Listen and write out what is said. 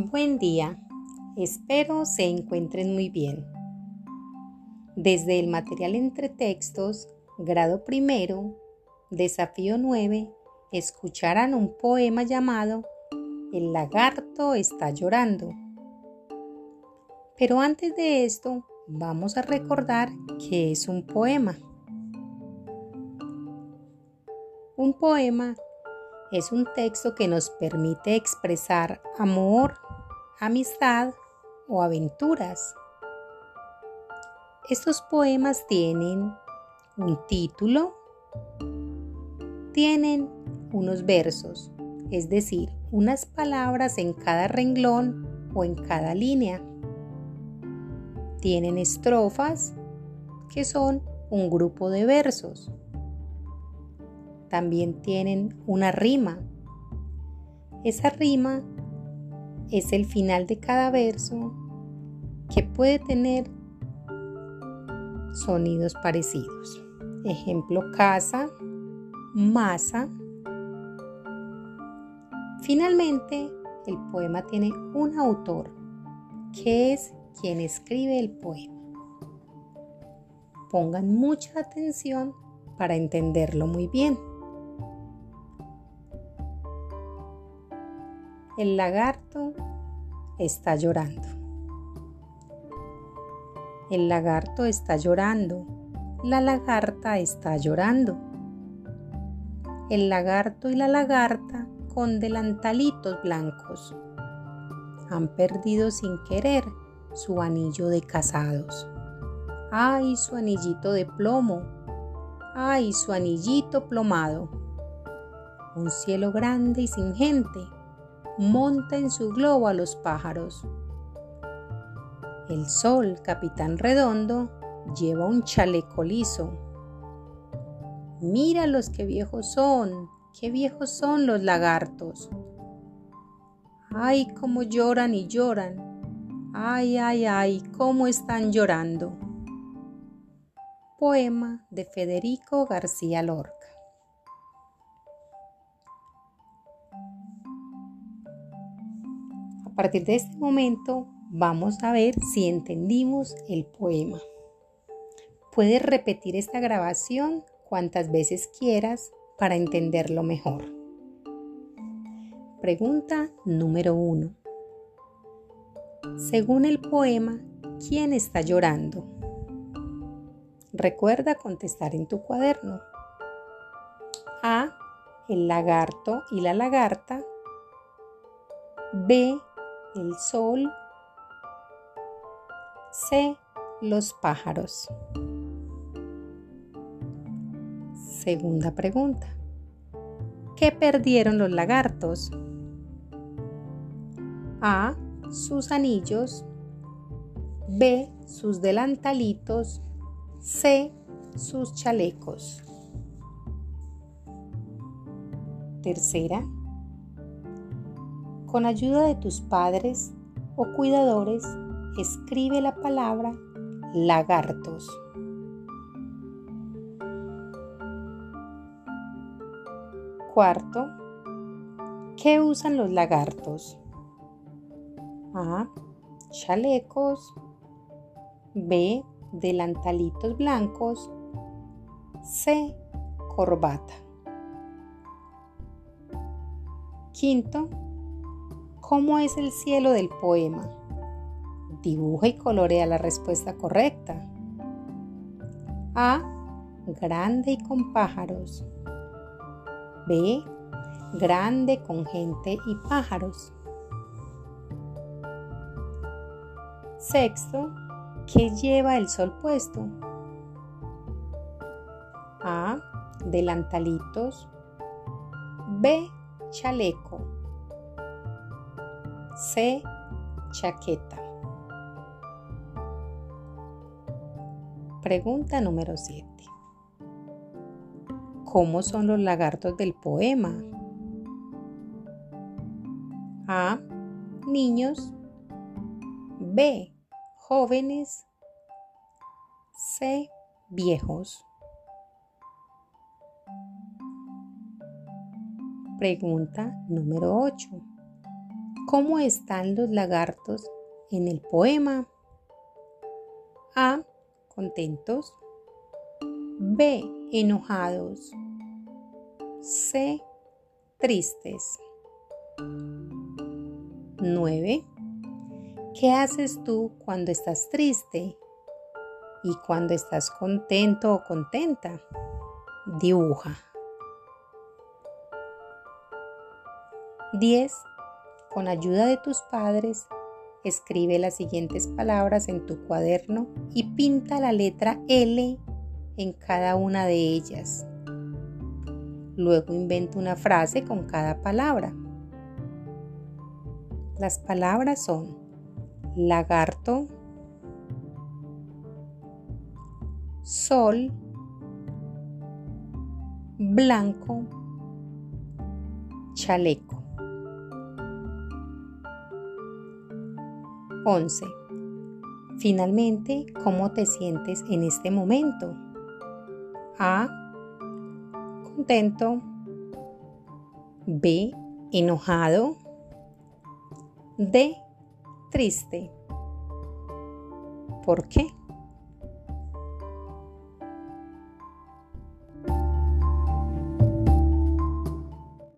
Buen día, espero se encuentren muy bien. Desde el material entre textos, grado primero, desafío 9, escucharán un poema llamado El lagarto está llorando. Pero antes de esto, vamos a recordar qué es un poema. Un poema es un texto que nos permite expresar amor, amistad o aventuras. Estos poemas tienen un título, tienen unos versos, es decir, unas palabras en cada renglón o en cada línea. Tienen estrofas, que son un grupo de versos. También tienen una rima. Esa rima es el final de cada verso que puede tener sonidos parecidos. Ejemplo, casa, masa. Finalmente, el poema tiene un autor, que es quien escribe el poema. Pongan mucha atención para entenderlo muy bien. El lagarto está llorando. El lagarto está llorando. La lagarta está llorando. El lagarto y la lagarta con delantalitos blancos han perdido sin querer su anillo de casados. ¡Ay, su anillito de plomo! ¡Ay, su anillito plomado! Un cielo grande y sin gente monta en su globo a los pájaros. El sol, capitán redondo, lleva un chaleco liso. Mira los que viejos son, qué viejos son los lagartos. Ay, cómo lloran y lloran. Ay, ay, ay, cómo están llorando. Poema de Federico García Lorca. Partir de este momento vamos a ver si entendimos el poema. Puedes repetir esta grabación cuantas veces quieras para entenderlo mejor. Pregunta número 1. Según el poema, ¿quién está llorando? Recuerda contestar en tu cuaderno. A. El lagarto y la lagarta. B el sol. C. Los pájaros. Segunda pregunta. ¿Qué perdieron los lagartos? A. Sus anillos. B. Sus delantalitos. C. Sus chalecos. Tercera con ayuda de tus padres o cuidadores, escribe la palabra lagartos. Cuarto, ¿qué usan los lagartos? A. Chalecos. B. Delantalitos blancos. C. Corbata. Quinto, ¿Cómo es el cielo del poema? Dibuja y colorea la respuesta correcta. A. Grande y con pájaros. B. Grande con gente y pájaros. Sexto, ¿qué lleva el sol puesto? A. Delantalitos. B. Chaleco. C. Chaqueta. Pregunta número 7. ¿Cómo son los lagartos del poema? A. Niños. B. Jóvenes. C. Viejos. Pregunta número 8. ¿Cómo están los lagartos en el poema? A. Contentos. B. Enojados. C. Tristes. 9. ¿Qué haces tú cuando estás triste? Y cuando estás contento o contenta? Dibuja. 10. Con ayuda de tus padres, escribe las siguientes palabras en tu cuaderno y pinta la letra L en cada una de ellas. Luego inventa una frase con cada palabra. Las palabras son lagarto, sol, blanco, chaleco. 11. Finalmente, ¿cómo te sientes en este momento? A. Contento. B. Enojado. D. Triste. ¿Por qué?